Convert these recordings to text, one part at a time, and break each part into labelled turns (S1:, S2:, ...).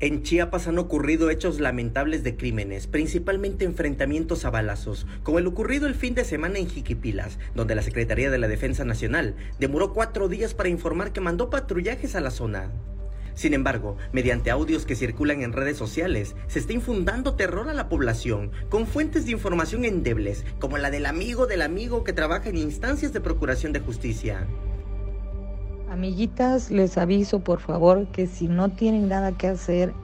S1: En Chiapas han ocurrido hechos lamentables de crímenes, principalmente enfrentamientos a balazos, como el ocurrido el fin de semana en Jiquipilas, donde la Secretaría de la Defensa Nacional demoró cuatro días para informar que mandó patrullajes a la zona. Sin embargo, mediante audios que circulan en redes sociales, se está infundando terror a la población con fuentes de información endebles, como la del amigo del amigo que trabaja en instancias de procuración de justicia.
S2: Amiguitas, les aviso por favor que si no tienen nada que hacer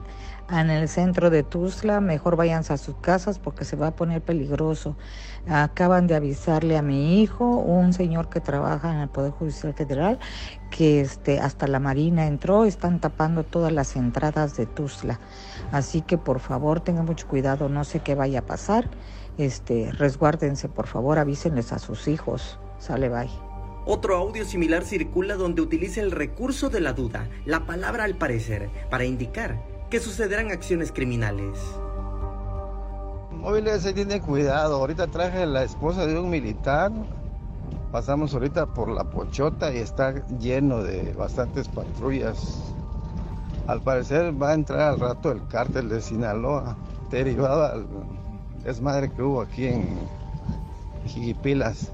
S2: en el centro de Tuzla, mejor váyanse a sus casas porque se va a poner peligroso. Acaban de avisarle a mi hijo, un señor que trabaja en el Poder Judicial Federal, que este, hasta la Marina entró, están tapando todas las entradas de Tuzla. Así que por favor tengan mucho cuidado, no sé qué vaya a pasar. Este, resguárdense, por favor, avísenles a sus hijos. Sale, bye.
S1: Otro audio similar circula donde utiliza el recurso de la duda, la palabra al parecer, para indicar que sucederán acciones criminales.
S3: Móviles se tiene cuidado. Ahorita traje la esposa de un militar. Pasamos ahorita por la Pochota y está lleno de bastantes patrullas. Al parecer va a entrar al rato el cártel de Sinaloa, derivado al desmadre que hubo aquí en Jiquipilas.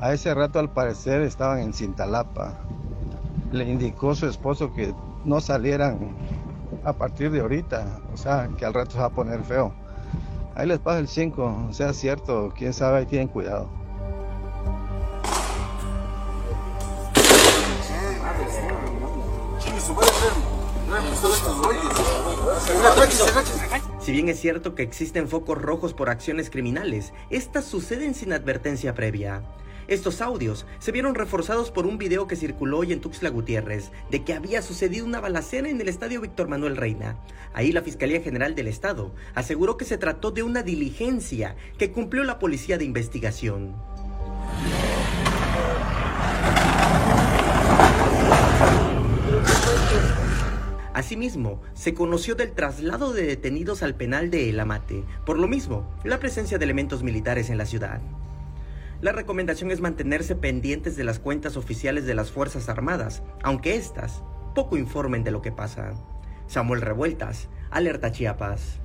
S3: A ese rato al parecer estaban en Cintalapa. Le indicó su esposo que no salieran a partir de ahorita, o sea, que al rato se va a poner feo. Ahí les pasa el 5, sea cierto, quién sabe, ahí tienen cuidado.
S1: Si bien es cierto que existen focos rojos por acciones criminales, estas suceden sin advertencia previa. Estos audios se vieron reforzados por un video que circuló hoy en Tuxtla Gutiérrez de que había sucedido una balacera en el estadio Víctor Manuel Reina. Ahí la Fiscalía General del Estado aseguró que se trató de una diligencia que cumplió la Policía de Investigación. Asimismo, se conoció del traslado de detenidos al penal de El Amate, por lo mismo, la presencia de elementos militares en la ciudad. La recomendación es mantenerse pendientes de las cuentas oficiales de las Fuerzas Armadas, aunque éstas poco informen de lo que pasa. Samuel Revueltas, Alerta Chiapas.